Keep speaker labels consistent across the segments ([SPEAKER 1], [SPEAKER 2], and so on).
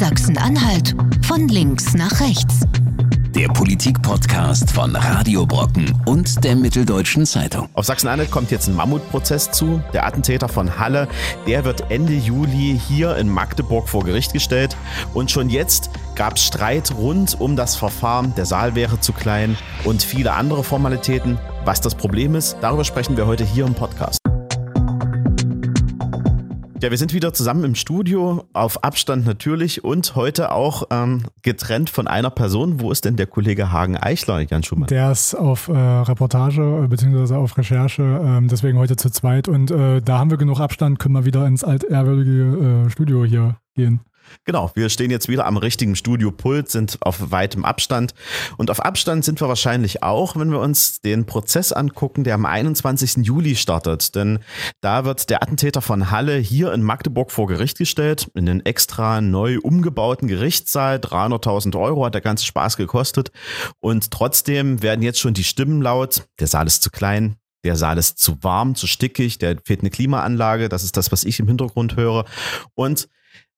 [SPEAKER 1] Sachsen-Anhalt von links nach rechts.
[SPEAKER 2] Der Politik-Podcast von Radio Brocken und der Mitteldeutschen Zeitung.
[SPEAKER 3] Auf Sachsen-Anhalt kommt jetzt ein Mammutprozess zu. Der Attentäter von Halle, der wird Ende Juli hier in Magdeburg vor Gericht gestellt. Und schon jetzt gab es Streit rund um das Verfahren. Der Saal wäre zu klein und viele andere Formalitäten. Was das Problem ist, darüber sprechen wir heute hier im Podcast. Ja, wir sind wieder zusammen im Studio, auf Abstand natürlich und heute auch ähm, getrennt von einer Person. Wo ist denn der Kollege Hagen Eichler, Jan Schumann?
[SPEAKER 4] Der ist auf äh, Reportage äh, bzw. auf Recherche, äh, deswegen heute zu zweit. Und äh, da haben wir genug Abstand, können wir wieder ins altehrwürdige äh, Studio hier gehen.
[SPEAKER 3] Genau, wir stehen jetzt wieder am richtigen Studiopult, sind auf weitem Abstand. Und auf Abstand sind wir wahrscheinlich auch, wenn wir uns den Prozess angucken, der am 21. Juli startet. Denn da wird der Attentäter von Halle hier in Magdeburg vor Gericht gestellt, in den extra neu umgebauten Gerichtssaal. 300.000 Euro hat der ganze Spaß gekostet. Und trotzdem werden jetzt schon die Stimmen laut, der Saal ist zu klein, der Saal ist zu warm, zu stickig, der fehlt eine Klimaanlage. Das ist das, was ich im Hintergrund höre. Und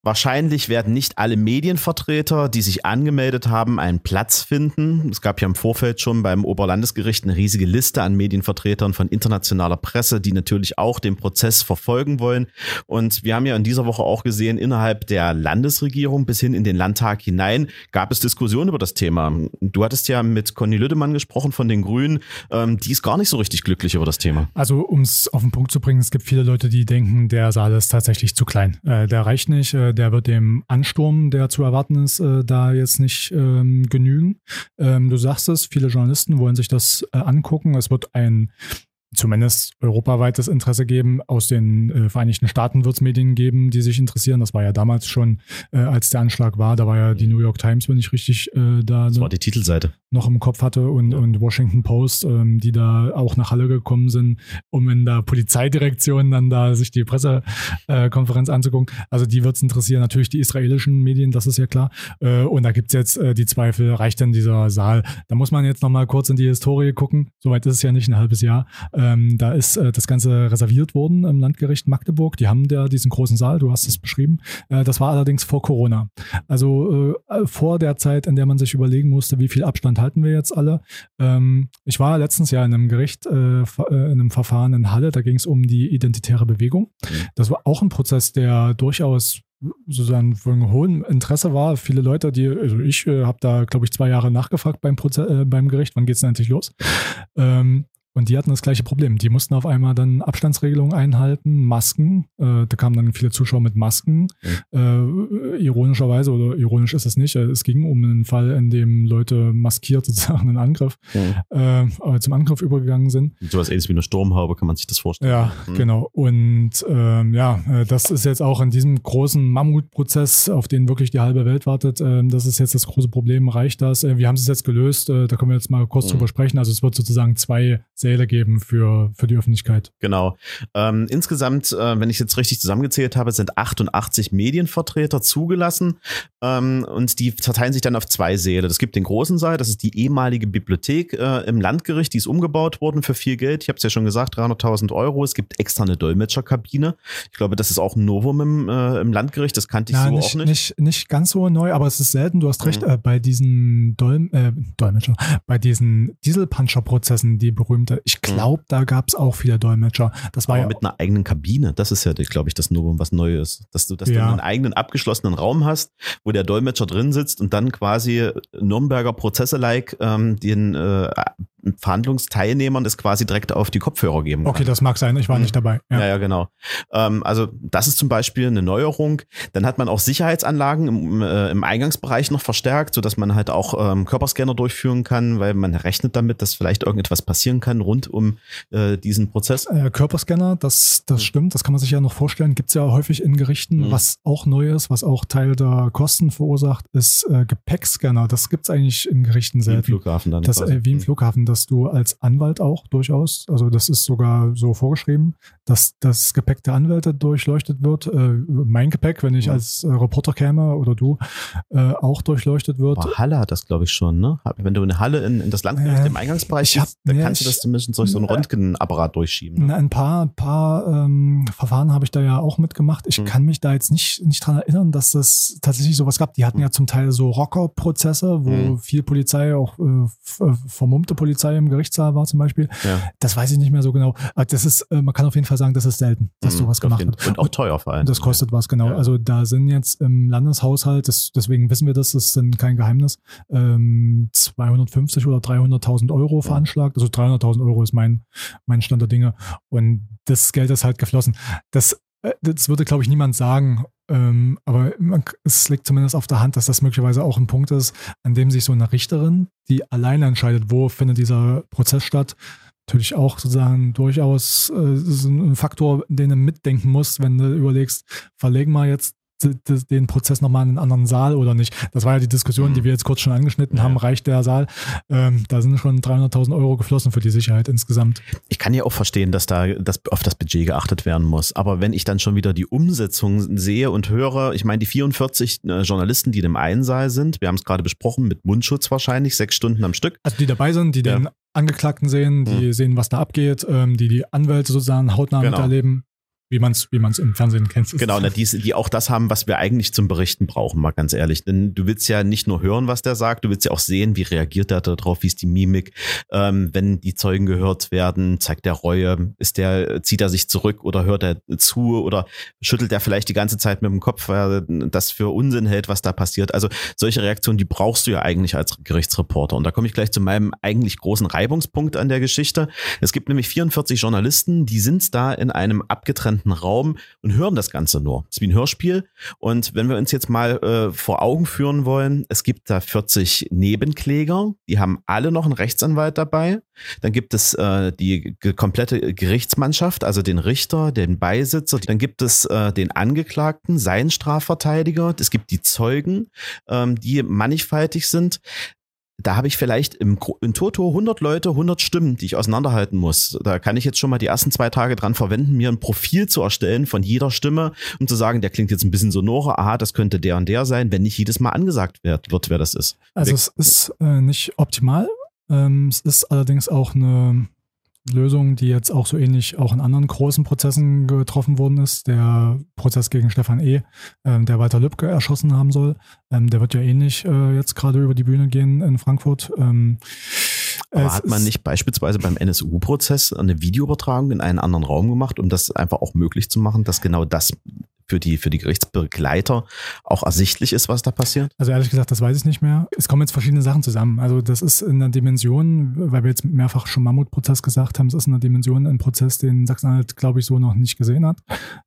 [SPEAKER 3] Wahrscheinlich werden nicht alle Medienvertreter, die sich angemeldet haben, einen Platz finden. Es gab ja im Vorfeld schon beim Oberlandesgericht eine riesige Liste an Medienvertretern von internationaler Presse, die natürlich auch den Prozess verfolgen wollen. Und wir haben ja in dieser Woche auch gesehen, innerhalb der Landesregierung bis hin in den Landtag hinein gab es Diskussionen über das Thema. Du hattest ja mit Conny Lüdemann gesprochen von den Grünen. Ähm, die ist gar nicht so richtig glücklich über das Thema.
[SPEAKER 4] Also um es auf den Punkt zu bringen, es gibt viele Leute, die denken, der Saal ist tatsächlich zu klein. Äh, der reicht nicht. Äh, der wird dem Ansturm, der zu erwarten ist, äh, da jetzt nicht ähm, genügen. Ähm, du sagst es, viele Journalisten wollen sich das äh, angucken. Es wird ein zumindest europaweites Interesse geben. Aus den äh, Vereinigten Staaten wird es Medien geben, die sich interessieren. Das war ja damals schon, äh, als der Anschlag war. Da war ja die New York Times, wenn ich richtig äh, da.
[SPEAKER 3] Das war die Titelseite.
[SPEAKER 4] Noch im Kopf hatte und, ja. und Washington Post, ähm, die da auch nach Halle gekommen sind, um in der Polizeidirektion dann da sich die Pressekonferenz äh, anzugucken. Also die wird es interessieren. Natürlich die israelischen Medien, das ist ja klar. Äh, und da gibt es jetzt äh, die Zweifel, reicht denn dieser Saal? Da muss man jetzt nochmal kurz in die Historie gucken. Soweit ist es ja nicht, ein halbes Jahr. Ähm, da ist äh, das Ganze reserviert worden im Landgericht Magdeburg. Die haben da diesen großen Saal, du hast es beschrieben. Äh, das war allerdings vor Corona. Also äh, vor der Zeit, in der man sich überlegen musste, wie viel Abstand halten wir jetzt alle. Ähm, ich war letztens ja in einem Gericht, äh, äh, in einem Verfahren in Halle, da ging es um die identitäre Bewegung. Mhm. Das war auch ein Prozess, der durchaus sozusagen von hohem Interesse war. Viele Leute, die, also ich äh, habe da, glaube ich, zwei Jahre nachgefragt beim, Proze äh, beim Gericht, wann geht es denn endlich los? Ähm, und die hatten das gleiche Problem. Die mussten auf einmal dann Abstandsregelungen einhalten, Masken. Äh, da kamen dann viele Zuschauer mit Masken. Mhm. Äh, ironischerweise, oder ironisch ist es nicht, äh, es ging um einen Fall, in dem Leute maskiert sozusagen einen Angriff, mhm. äh, zum Angriff übergegangen sind.
[SPEAKER 3] So was ähnliches wie eine Sturmhaube, kann man sich das vorstellen.
[SPEAKER 4] Ja, mhm. genau. Und ähm, ja, äh, das ist jetzt auch in diesem großen Mammutprozess, auf den wirklich die halbe Welt wartet, äh, das ist jetzt das große Problem. Reicht das? Äh, wir haben es jetzt gelöst, äh, da können wir jetzt mal kurz mhm. drüber sprechen. Also es wird sozusagen zwei Säle geben für, für die Öffentlichkeit.
[SPEAKER 3] Genau. Ähm, insgesamt, äh, wenn ich jetzt richtig zusammengezählt habe, sind 88 Medienvertreter zugelassen ähm, und die verteilen sich dann auf zwei Säle. Es gibt den großen Saal, das ist die ehemalige Bibliothek äh, im Landgericht, die ist umgebaut worden für viel Geld. Ich habe es ja schon gesagt, 300.000 Euro. Es gibt extra eine Dolmetscherkabine. Ich glaube, das ist auch ein Novum im, äh, im Landgericht. Das kannte ich ja, so
[SPEAKER 4] nicht,
[SPEAKER 3] auch nicht.
[SPEAKER 4] nicht. Nicht ganz so neu, aber es ist selten. Du hast recht, mhm. bei diesen Dolm äh, Dolmetscher, bei diesen Dieselpuncher-Prozessen, die berühmte hatte. Ich glaube, da gab es auch viele Dolmetscher. Das war
[SPEAKER 3] Aber
[SPEAKER 4] ja
[SPEAKER 3] mit einer eigenen Kabine. Das ist ja, glaube ich, das Novum, was neu ist. Dass du, dass ja. du einen eigenen abgeschlossenen Raum hast, wo der Dolmetscher drin sitzt und dann quasi Nürnberger Prozesse-like ähm, den äh, Verhandlungsteilnehmern das quasi direkt auf die Kopfhörer geben
[SPEAKER 4] kann. Okay, das mag sein, ich war mhm. nicht dabei.
[SPEAKER 3] Ja, ja, ja genau. Ähm, also das ist zum Beispiel eine Neuerung. Dann hat man auch Sicherheitsanlagen im, äh, im Eingangsbereich noch verstärkt, sodass man halt auch ähm, Körperscanner durchführen kann, weil man rechnet damit, dass vielleicht irgendetwas passieren kann rund um äh, diesen Prozess.
[SPEAKER 4] Äh, Körperscanner, das, das mhm. stimmt, das kann man sich ja noch vorstellen, gibt es ja häufig in Gerichten. Mhm. Was auch neu ist, was auch Teil der Kosten verursacht, ist äh, Gepäckscanner. Das gibt es eigentlich in Gerichten selten.
[SPEAKER 3] Wie im Flughafen dann.
[SPEAKER 4] Das, äh, wie im mhm. Flughafen dass du als Anwalt auch durchaus, also das ist sogar so vorgeschrieben, dass das Gepäck der Anwälte durchleuchtet wird. Äh, mein Gepäck, wenn ich ja. als äh, Reporter käme oder du, äh, auch durchleuchtet wird.
[SPEAKER 3] Oh, Halle hat das, glaube ich, schon, ne? Wenn du eine Halle in, in das Landgericht im Eingangsbereich
[SPEAKER 4] hab,
[SPEAKER 3] dann
[SPEAKER 4] ja,
[SPEAKER 3] kannst du das zumindest durch so einen Röntgenapparat durchschieben.
[SPEAKER 4] Ne? Ein paar, paar ähm, Verfahren habe ich da ja auch mitgemacht. Ich hm. kann mich da jetzt nicht, nicht dran erinnern, dass das tatsächlich sowas gab. Die hatten hm. ja zum Teil so Rockerprozesse, wo hm. viel Polizei, auch äh, äh, vermummte Polizei im Gerichtssaal war zum Beispiel. Ja. Das weiß ich nicht mehr so genau. Das ist, äh, man kann auf jeden Fall sagen, das ist selten, dass hm, sowas gemacht wird.
[SPEAKER 3] Und auch teuer vor allem.
[SPEAKER 4] Das kostet ja. was, genau. Ja. Also da sind jetzt im Landeshaushalt, das, deswegen wissen wir das, das ist dann kein Geheimnis, ähm, 250 oder 300.000 Euro veranschlagt. Also 300.000 Euro ist mein, mein Stand der Dinge. Und das Geld ist halt geflossen. Das, äh, das würde, glaube ich, niemand sagen. Ähm, aber man, es liegt zumindest auf der Hand, dass das möglicherweise auch ein Punkt ist, an dem sich so eine Richterin, die alleine entscheidet, wo findet dieser Prozess statt, natürlich auch sozusagen durchaus äh, ein Faktor, den du mitdenken musst, wenn du überlegst, verlegen wir jetzt den Prozess nochmal in einen anderen Saal oder nicht. Das war ja die Diskussion, die mhm. wir jetzt kurz schon angeschnitten ja. haben. Reicht der Saal? Ähm, da sind schon 300.000 Euro geflossen für die Sicherheit insgesamt.
[SPEAKER 3] Ich kann ja auch verstehen, dass da das, auf das Budget geachtet werden muss. Aber wenn ich dann schon wieder die Umsetzung sehe und höre, ich meine, die 44 äh, Journalisten, die in dem einen Saal sind, wir haben es gerade besprochen, mit Mundschutz wahrscheinlich, sechs Stunden am Stück.
[SPEAKER 4] Also die dabei sind, die ja. den Angeklagten sehen, die mhm. sehen, was da abgeht, ähm, die die Anwälte sozusagen hautnah genau. miterleben wie man es wie man's im Fernsehen kennt.
[SPEAKER 3] Genau, na, die, die auch das haben, was wir eigentlich zum Berichten brauchen, mal ganz ehrlich. Denn du willst ja nicht nur hören, was der sagt, du willst ja auch sehen, wie reagiert er darauf, wie ist die Mimik. Ähm, wenn die Zeugen gehört werden, zeigt der Reue, ist der, zieht er sich zurück oder hört er zu oder schüttelt er vielleicht die ganze Zeit mit dem Kopf, weil er das für Unsinn hält, was da passiert. Also solche Reaktionen, die brauchst du ja eigentlich als Gerichtsreporter. Und da komme ich gleich zu meinem eigentlich großen Reibungspunkt an der Geschichte. Es gibt nämlich 44 Journalisten, die sind da in einem abgetrennten abgetrennten Raum und hören das Ganze nur. Es ist wie ein Hörspiel. Und wenn wir uns jetzt mal äh, vor Augen führen wollen, es gibt da 40 Nebenkläger, die haben alle noch einen Rechtsanwalt dabei. Dann gibt es äh, die komplette Gerichtsmannschaft, also den Richter, den Beisitzer. Dann gibt es äh, den Angeklagten, seinen Strafverteidiger. Es gibt die Zeugen, ähm, die mannigfaltig sind da habe ich vielleicht im, im Toto 100 Leute, 100 Stimmen, die ich auseinanderhalten muss. Da kann ich jetzt schon mal die ersten zwei Tage dran verwenden, mir ein Profil zu erstellen von jeder Stimme und zu sagen, der klingt jetzt ein bisschen sonorer, aha, das könnte der und der sein, wenn nicht jedes Mal angesagt wird, wird wer das ist.
[SPEAKER 4] Also Weg. es ist äh, nicht optimal. Ähm, es ist allerdings auch eine Lösung, die jetzt auch so ähnlich auch in anderen großen Prozessen getroffen worden ist. Der Prozess gegen Stefan E., ähm, der Walter Lübcke erschossen haben soll, ähm, der wird ja ähnlich äh, jetzt gerade über die Bühne gehen in Frankfurt. Ähm,
[SPEAKER 3] aber hat man nicht beispielsweise beim NSU-Prozess eine Videoübertragung in einen anderen Raum gemacht, um das einfach auch möglich zu machen, dass genau das für die, für die Gerichtsbegleiter auch ersichtlich ist, was da passiert?
[SPEAKER 4] Also ehrlich gesagt, das weiß ich nicht mehr. Es kommen jetzt verschiedene Sachen zusammen. Also das ist in der Dimension, weil wir jetzt mehrfach schon Mammutprozess gesagt haben, es ist in der Dimension ein Prozess, den Sachsen-Anhalt, glaube ich, so noch nicht gesehen hat.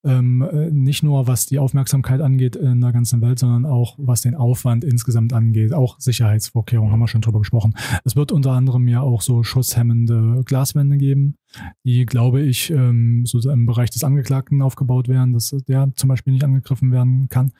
[SPEAKER 4] Ähm, äh, nicht nur was die Aufmerksamkeit angeht in der ganzen Welt, sondern auch was den Aufwand insgesamt angeht. Auch Sicherheitsvorkehrungen haben wir schon drüber gesprochen. Es wird unter anderem ja auch so schusshemmende Glaswände geben die, glaube ich, ähm, so im Bereich des Angeklagten aufgebaut werden, dass der zum Beispiel nicht angegriffen werden kann.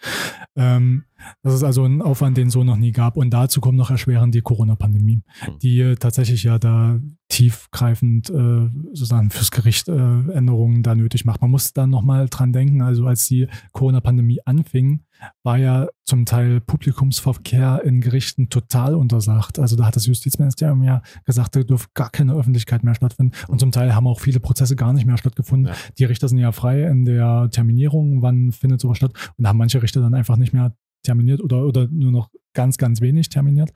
[SPEAKER 4] Ähm, das ist also ein Aufwand, den es so noch nie gab. Und dazu kommt noch erschwerend die Corona-Pandemie, mhm. die äh, tatsächlich ja da tiefgreifend äh, sozusagen fürs Gericht äh, Änderungen da nötig macht. Man muss da nochmal dran denken, also als die Corona-Pandemie anfing, war ja zum Teil Publikumsverkehr in Gerichten total untersagt. Also da hat das Justizministerium ja gesagt, da dürfte gar keine Öffentlichkeit mehr stattfinden. Und zum Teil haben auch viele Prozesse gar nicht mehr stattgefunden. Ja. Die Richter sind ja frei in der Terminierung, wann findet sowas statt. Und da haben manche Richter dann einfach nicht mehr terminiert oder, oder nur noch ganz, ganz wenig terminiert.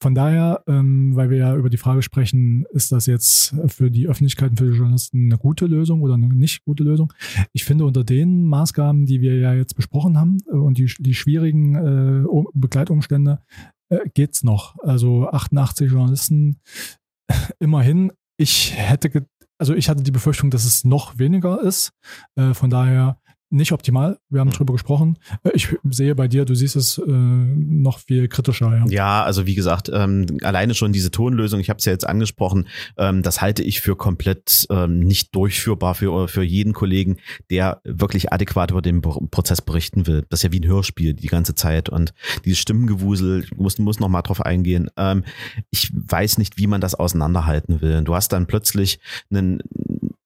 [SPEAKER 4] Von daher, ähm, weil wir ja über die Frage sprechen, ist das jetzt für die Öffentlichkeit und für die Journalisten eine gute Lösung oder eine nicht gute Lösung? Ich finde, unter den Maßgaben, die wir ja jetzt besprochen haben äh, und die, die schwierigen äh, Begleitumstände, äh, geht's noch. Also 88 Journalisten, immerhin. Ich hätte, also ich hatte die Befürchtung, dass es noch weniger ist. Äh, von daher nicht optimal. Wir haben drüber gesprochen. Äh, Ich sehe bei dir, du siehst es äh, noch viel kritischer. Ja.
[SPEAKER 3] Ja, also wie gesagt, ähm, alleine schon diese Tonlösung, ich habe es ja jetzt angesprochen, ähm, das halte ich für komplett ähm, nicht durchführbar für, für jeden Kollegen, der wirklich adäquat über den Pro- Prozess berichten will. Das ist ja wie ein Hörspiel die ganze Zeit und dieses Stimmengewusel, muss, muss noch mal drauf eingehen. Ähm, ich weiß nicht, wie man das auseinanderhalten will. Du hast dann plötzlich einen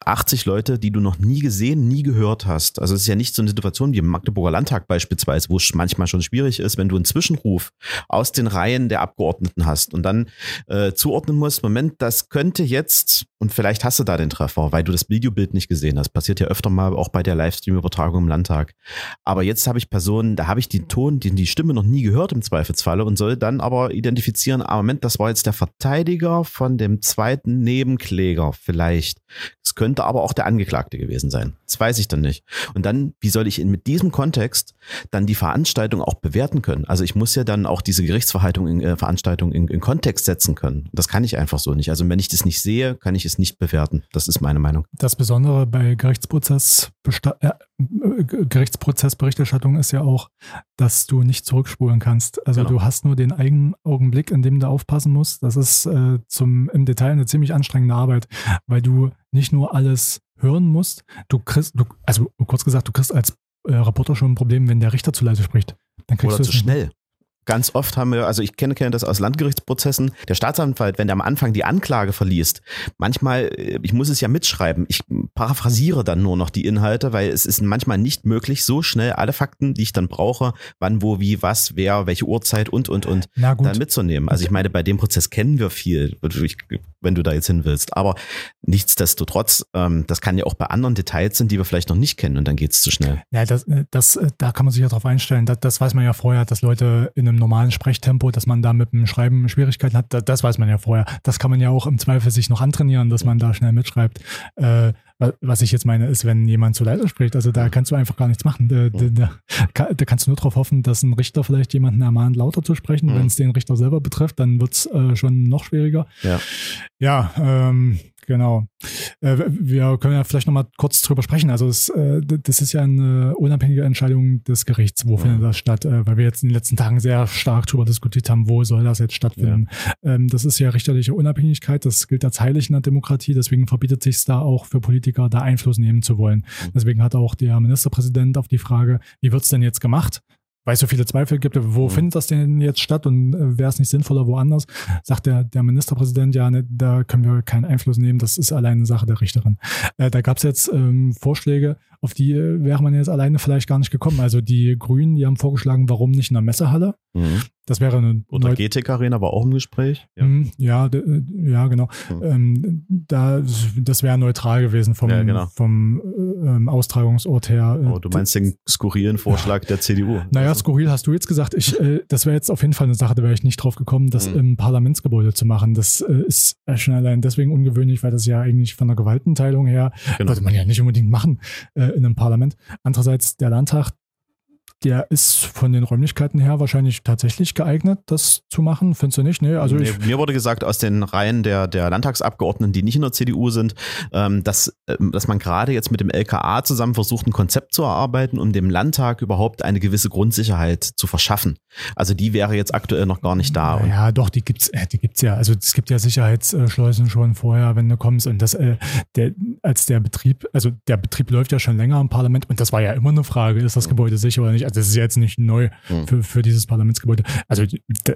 [SPEAKER 3] 80 Leute, die du noch nie gesehen, nie gehört hast. Also es ist ja nicht so eine Situation wie im Magdeburger Landtag beispielsweise, wo es manchmal schon schwierig ist, wenn du einen Zwischenruf aus den Reihen der Abgeordneten hast und dann äh, zuordnen musst, Moment, das könnte jetzt, und vielleicht hast du da den Treffer, weil du das Videobild nicht gesehen hast. Passiert ja öfter mal auch bei der Livestream-Übertragung im Landtag. Aber jetzt habe ich Personen, da habe ich den Ton, die, die Stimme noch nie gehört im Zweifelsfalle und soll dann aber identifizieren, ah, Moment, das war jetzt der Verteidiger von dem zweiten Nebenkläger vielleicht. Es könnte aber auch der Angeklagte gewesen sein. Das weiß ich dann nicht. Und dann, wie soll ich in, mit diesem Kontext dann die Veranstaltung auch bewerten können? Also ich muss ja dann auch diese Gerichtsverhaltung in, äh, Veranstaltung in, in Kontext setzen können. Das kann ich einfach so nicht. Also wenn ich das nicht sehe, kann ich es nicht bewerten. Das ist meine Meinung.
[SPEAKER 4] Das Besondere bei Gerichtsprozess, äh, Gerichtsprozessberichterstattung ist ja auch, dass du nicht zurückspulen kannst. Also
[SPEAKER 3] Genau.
[SPEAKER 4] du hast nur den eigenen Augenblick, in dem du aufpassen musst. Das ist äh, zum im Detail eine ziemlich anstrengende Arbeit, weil du nicht nur alles hören musst, du kriegst, du, also kurz gesagt, du kriegst als äh, Reporter schon ein Problem, wenn der Richter zu leise spricht. Dann kriegst
[SPEAKER 3] Oder
[SPEAKER 4] du
[SPEAKER 3] zu schnell. Ganz oft haben wir, also ich kenne, kenne das aus Landgerichtsprozessen, der Staatsanwalt, wenn der am Anfang die Anklage verliest, manchmal, äh, ich muss es ja mitschreiben, ich paraphrasiere dann nur noch die Inhalte, weil es ist manchmal nicht möglich, so schnell alle Fakten, die ich dann brauche, wann, wo, wie, was, wer, welche Uhrzeit und, und, und, dann mitzunehmen. Also ich meine, bei dem Prozess kennen wir viel, wenn du da jetzt hin willst. Aber nichtsdestotrotz, ähm, das kann ja auch bei anderen Details sind, die wir vielleicht noch nicht kennen und dann geht's zu schnell.
[SPEAKER 4] Ja, das, äh, das, äh, da kann man sich ja drauf einstellen. Das, das weiß man ja vorher, dass Leute in einem normalen Sprechtempo, dass man da mit dem Schreiben Schwierigkeiten hat. Das, weiß man ja vorher. Das kann man ja auch im Zweifel sich noch antrainieren, dass man da schnell mitschreibt. Äh, wa- was ich jetzt meine, ist, wenn jemand zu leise spricht, also da kannst du einfach gar nichts machen. Da, da, da, ka- da kannst du nur darauf hoffen, dass ein Richter vielleicht jemanden ermahnt, lauter zu sprechen.
[SPEAKER 3] Mhm.
[SPEAKER 4] Wenn es den Richter selber betrifft, dann wird's äh, schon noch schwieriger.
[SPEAKER 3] Ja.
[SPEAKER 4] Ja, ähm, genau. Äh, wir können ja vielleicht nochmal kurz drüber sprechen. Also es, äh, das ist ja eine unabhängige Entscheidung des Gerichts. Wo
[SPEAKER 3] Mhm.
[SPEAKER 4] findet das statt? Äh, weil wir jetzt in den letzten Tagen sehr stark drüber diskutiert haben, wo soll das jetzt stattfinden. Ähm, das ist ja richterliche Unabhängigkeit. Das gilt als heilig in der Demokratie. Deswegen verbietet sich es da auch für Politiker, da Einfluss nehmen zu wollen.
[SPEAKER 3] Mhm.
[SPEAKER 4] Deswegen hat auch der Ministerpräsident auf die Frage, wie wird's denn jetzt gemacht? Weil es so viele Zweifel gibt, wo
[SPEAKER 3] Mhm.
[SPEAKER 4] findet das denn jetzt statt und äh, wäre es nicht sinnvoller woanders? Sagt der, der Ministerpräsident, ja, ne, da können wir keinen Einfluss nehmen, das ist alleine eine Sache der Richterin. Äh, da gab es jetzt ähm, Vorschläge, auf die äh, wäre man jetzt alleine vielleicht gar nicht gekommen. Also die Grünen, die haben vorgeschlagen, warum nicht in der Messehalle?
[SPEAKER 3] Mhm.
[SPEAKER 4] Das wäre eine
[SPEAKER 3] Oder GTK Arena war auch im Gespräch. Ja.
[SPEAKER 4] Mhm, Ja, äh, ja, genau.
[SPEAKER 3] Mhm.
[SPEAKER 4] Ähm, da, das wäre neutral gewesen vom,
[SPEAKER 3] Ja, genau.
[SPEAKER 4] vom äh, ähm, Austragungsort her.
[SPEAKER 3] Oh, du meinst den skurrilen Vorschlag der CDU.
[SPEAKER 4] Naja,
[SPEAKER 3] Also,
[SPEAKER 4] skurril hast du jetzt gesagt. Ich, äh, das wäre jetzt auf jeden Fall eine Sache, da wäre ich nicht drauf gekommen, das
[SPEAKER 3] Mhm.
[SPEAKER 4] im Parlamentsgebäude zu machen. Das äh, ist schon allein deswegen ungewöhnlich, weil das ja eigentlich von der Gewaltenteilung her,
[SPEAKER 3] Genau.
[SPEAKER 4] sollte man ja nicht unbedingt machen äh, in einem Parlament. Andererseits, der Landtag, der ist von den Räumlichkeiten her wahrscheinlich tatsächlich geeignet, das zu machen. Findest du nicht? Nee, also
[SPEAKER 3] nee, mir wurde gesagt aus den Reihen der, der Landtagsabgeordneten, die nicht in der CDU sind, ähm, dass, ähm, dass man gerade jetzt mit dem LKA zusammen versucht, ein Konzept zu erarbeiten, um dem Landtag überhaupt eine gewisse Grundsicherheit zu verschaffen. Also die wäre jetzt aktuell noch gar nicht da.
[SPEAKER 4] Ja, doch, die gibt's, äh, die gibt's ja. Also es gibt ja Sicherheitsschleusen schon vorher, wenn du kommst. Und das, äh, der, als der Betrieb, also der Betrieb läuft ja schon länger im Parlament und das war ja immer eine Frage, ist das Gebäude sicher oder nicht? Also das ist ja jetzt nicht neu
[SPEAKER 3] Mhm.
[SPEAKER 4] für, für dieses Parlamentsgebäude. Also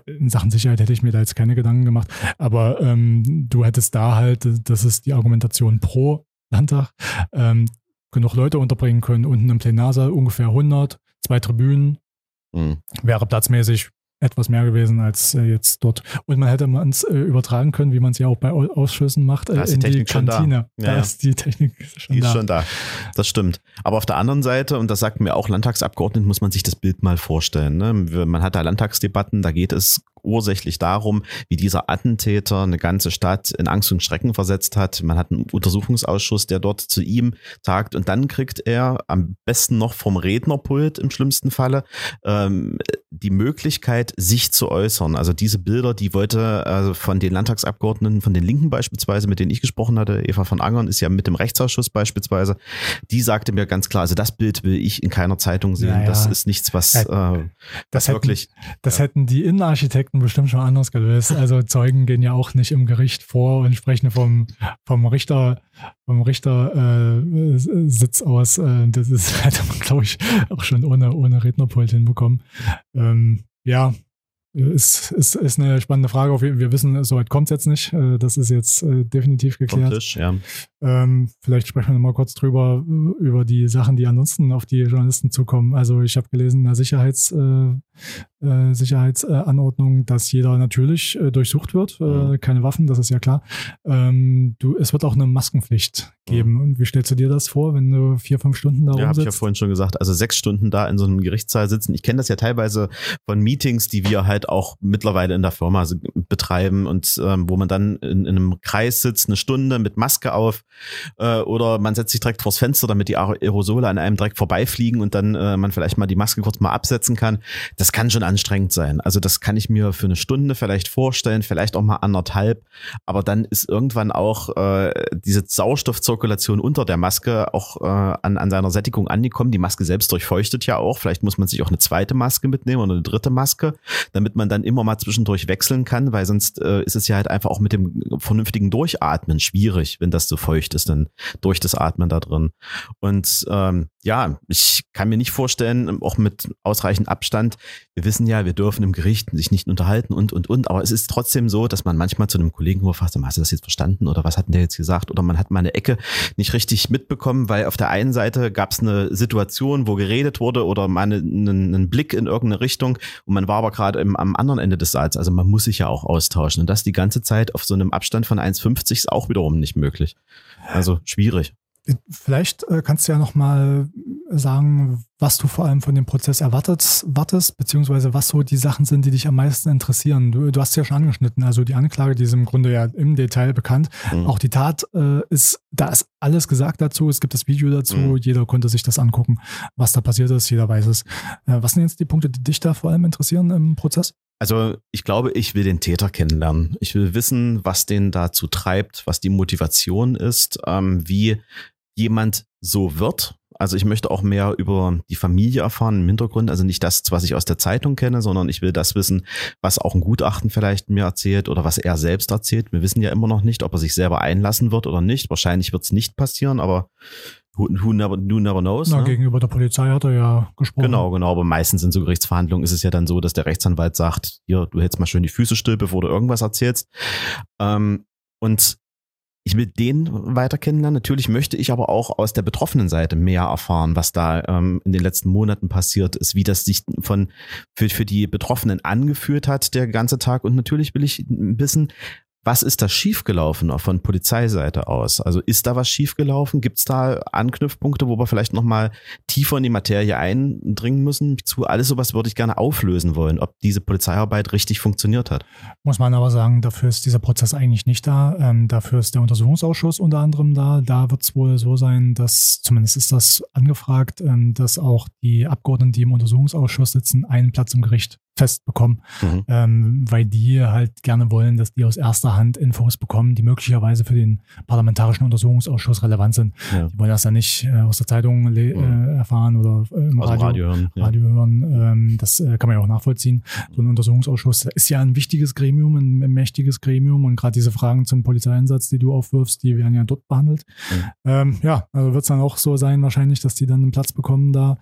[SPEAKER 4] in Sachen Sicherheit hätte ich mir da jetzt keine Gedanken gemacht. Aber ähm, du hättest da halt, das ist die Argumentation pro Landtag, ähm, genug Leute unterbringen können. Unten im Plenarsaal ungefähr 100, zwei Tribünen,
[SPEAKER 3] Mhm.
[SPEAKER 4] wäre platzmäßig etwas mehr gewesen als äh, jetzt dort. Und man hätte man es äh, übertragen können, wie man es ja auch bei Au- Ausschüssen macht, äh,
[SPEAKER 3] Da ist die
[SPEAKER 4] in die
[SPEAKER 3] Technik da.
[SPEAKER 4] Kantine.
[SPEAKER 3] Ja,
[SPEAKER 4] da
[SPEAKER 3] ja.
[SPEAKER 4] ist die Technik schon
[SPEAKER 3] Die ist
[SPEAKER 4] da.
[SPEAKER 3] schon da. Das stimmt. Aber auf der anderen Seite, und das sagten mir auch Landtagsabgeordneten, muss man sich das Bild mal vorstellen. Ne? Man hat da Landtagsdebatten, da geht es ursächlich darum, wie dieser Attentäter eine ganze Stadt in Angst und Schrecken versetzt hat. Man hat einen Untersuchungsausschuss, der dort zu ihm tagt und dann kriegt er am besten noch vom Rednerpult im schlimmsten Falle ähm, die Möglichkeit, sich zu äußern. Also diese Bilder, die wollte also von den Landtagsabgeordneten, von den Linken beispielsweise, mit denen ich gesprochen hatte, Eva von Angern ist ja mit dem Rechtsausschuss beispielsweise, die sagte mir ganz klar, also das Bild will ich in keiner Zeitung sehen. Ja, ja. Das ist nichts, was, äh,
[SPEAKER 4] das, das hätten, wirklich. Das ja. hätten die Innenarchitekten bestimmt schon anders gelöst. Also Zeugen gehen ja auch nicht im Gericht vor und sprechen vom, vom Richter, vom Richtersitz äh, aus. Äh, das ist, hätte man, glaube ich, auch schon ohne, ohne Rednerpult hinbekommen. Ähm, ja, ist, ist, ist eine spannende Frage. Wir wissen, soweit kommt es jetzt nicht. Äh, das ist jetzt äh, definitiv geklärt. Tisch, ja. ähm, vielleicht sprechen wir nochmal kurz drüber, über die Sachen, die ansonsten auf die Journalisten zukommen. Also ich habe gelesen, in der Sicherheits, äh, äh, Sicherheitsanordnung, dass jeder natürlich äh, durchsucht wird. Äh, mhm. keine Waffen, das ist ja klar. Ähm, du, es wird auch eine Maskenpflicht geben. Mhm. Und wie stellst du dir das vor, wenn du vier, fünf Stunden da
[SPEAKER 3] Ja, habe ich ja vorhin schon gesagt. Also sechs Stunden da in so einem Gerichtssaal sitzen. Ich kenne das ja teilweise von Meetings, die wir halt auch mittlerweile in der Firma betreiben und ähm, wo man dann in, in, einem Kreis sitzt, eine Stunde mit Maske auf äh, oder man setzt sich direkt vors Fenster, damit die Aerosole an einem direkt vorbeifliegen und dann äh, man vielleicht mal die Maske kurz mal absetzen kann. Das kann schon anstrengend sein. Also das kann ich mir für eine Stunde vielleicht vorstellen, vielleicht auch mal anderthalb. Aber dann ist irgendwann auch äh, diese Sauerstoffzirkulation unter der Maske auch äh, an, an seiner Sättigung angekommen. Die Maske selbst durchfeuchtet ja auch. Vielleicht muss man sich auch eine zweite Maske mitnehmen oder eine dritte Maske, damit man dann immer mal zwischendurch wechseln kann, weil sonst äh, ist es ja halt einfach auch mit dem vernünftigen Durchatmen schwierig, wenn das so feucht ist, dann durch das Atmen da drin. Und ähm, ja, ich kann mir nicht vorstellen, auch mit ausreichend Abstand, wir wissen ja, wir dürfen im Gericht sich nicht unterhalten und, und, und, aber es ist trotzdem so, dass man manchmal zu einem Kollegen fragt, hast du das jetzt verstanden oder was hat denn der jetzt gesagt? Oder man hat mal eine Ecke nicht richtig mitbekommen, weil auf der einen Seite gab es eine Situation, wo geredet wurde oder mal einen, einen Blick in irgendeine Richtung und man war aber gerade am anderen Ende des Saals. Also man muss sich ja auch austauschen und das die ganze Zeit auf so einem Abstand von 1,50 ist auch wiederum nicht möglich. Also schwierig.
[SPEAKER 4] Vielleicht äh, kannst du ja noch mal sagen, was du vor allem von dem Prozess erwartet, wartest, beziehungsweise was so die Sachen sind, die dich am meisten interessieren. Du, du hast ja schon angeschnitten, also die Anklage, die ist im Grunde ja im Detail bekannt. Mhm. Auch die Tat äh, ist, da ist alles gesagt dazu. Es gibt das Video dazu. Mhm. Jeder konnte sich das angucken, was da passiert ist. Jeder weiß es. Äh, was sind jetzt die Punkte, die dich da vor allem interessieren im Prozess?
[SPEAKER 3] Also ich glaube, ich will den Täter kennenlernen. Ich will wissen, was den dazu treibt, was die Motivation ist, ähm, wie jemand so wird. Also ich möchte auch mehr über die Familie erfahren im Hintergrund. Also nicht das, was ich aus der Zeitung kenne, sondern ich will das wissen, was auch ein Gutachten vielleicht mir erzählt oder was er selbst erzählt. Wir wissen ja immer noch nicht, ob er sich selber einlassen wird oder nicht. Wahrscheinlich wird es nicht passieren, aber who, who, never, who never knows.
[SPEAKER 4] Na, ne? Gegenüber der Polizei hat er ja gesprochen.
[SPEAKER 3] Genau, genau. Aber meistens in so Gerichtsverhandlungen ist es ja dann so, dass der Rechtsanwalt sagt, hier, du hältst mal schön die Füße still, bevor du irgendwas erzählst. Ähm, und ich will den weiter kennenlernen. Natürlich möchte ich aber auch aus der betroffenen Seite mehr erfahren, was da ähm, in den letzten Monaten passiert ist, wie das sich von für, für die Betroffenen angefühlt hat, der ganze Tag. Und natürlich will ich wissen, was ist da schiefgelaufen auch von Polizeiseite aus? Also ist da was schiefgelaufen? Gibt es da Anknüpfpunkte, wo wir vielleicht nochmal tiefer in die Materie eindringen müssen? Zu alles sowas würde ich gerne auflösen wollen, ob diese Polizeiarbeit richtig funktioniert hat.
[SPEAKER 4] Muss man aber sagen, dafür ist dieser Prozess eigentlich nicht da. Ähm, dafür ist der Untersuchungsausschuss unter anderem da. Da wird es wohl so sein, dass, zumindest ist das angefragt, ähm, dass auch die Abgeordneten, die im Untersuchungsausschuss sitzen, einen Platz im Gericht festbekommen, mhm. ähm, weil die halt gerne wollen, dass die aus erster Hand Infos bekommen, die möglicherweise für den Parlamentarischen Untersuchungsausschuss relevant sind. Ja. Die wollen das ja nicht äh, aus der Zeitung mhm. äh, erfahren oder äh, im Radio, Radio hören. Ja. Radio hören. Ähm, das äh, kann man ja auch nachvollziehen. So ein Untersuchungsausschuss ist ja ein wichtiges Gremium, ein, ein mächtiges Gremium und gerade diese Fragen zum Polizeieinsatz, die du aufwirfst, die werden ja dort behandelt. Mhm. Ähm, ja, also wird es dann auch so sein wahrscheinlich, dass die dann einen Platz bekommen da.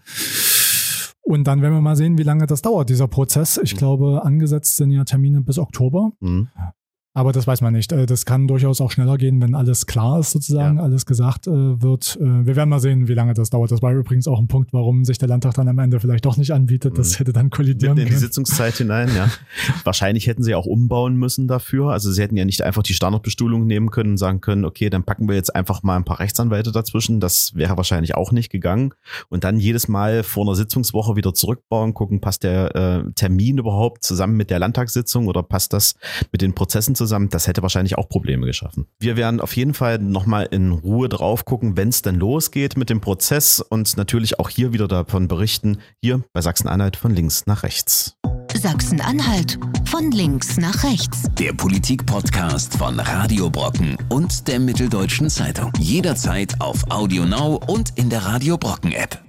[SPEAKER 4] Und dann werden wir mal sehen, wie lange das dauert, dieser Prozess. Ich mhm. glaube, angesetzt sind ja Termine bis Oktober. Mhm. Aber das weiß man nicht. Äh, das kann durchaus auch schneller gehen, wenn alles klar ist, sozusagen, ja. alles gesagt äh, wird. Äh, wir werden mal sehen, wie lange das dauert. Das war übrigens auch ein Punkt, warum sich der Landtag dann am Ende vielleicht doch nicht anbietet. Das mhm. hätte dann kollidieren
[SPEAKER 3] Mitten in die Sitzungszeit hinein, ja. Wahrscheinlich hätten sie auch umbauen müssen dafür. Also sie hätten ja nicht einfach die Standardbestuhlung nehmen können und sagen können, okay, dann packen wir jetzt einfach mal ein paar Rechtsanwälte dazwischen. Das wäre wahrscheinlich auch nicht gegangen. Und dann jedes Mal vor einer Sitzungswoche wieder zurückbauen, gucken, passt der äh, Termin überhaupt zusammen mit der Landtagssitzung oder passt das mit den Prozessen zusammen? Zusammen, das hätte wahrscheinlich auch Probleme geschaffen. Wir werden auf jeden Fall nochmal in Ruhe drauf gucken, wenn es denn losgeht mit dem Prozess und natürlich auch hier wieder davon berichten, hier bei Sachsen-Anhalt von links nach rechts.
[SPEAKER 1] Sachsen-Anhalt von links nach rechts.
[SPEAKER 2] Der Politik-Podcast von Radio Brocken und der Mitteldeutschen Zeitung. Jederzeit auf Audio Now und in der Radio Brocken App.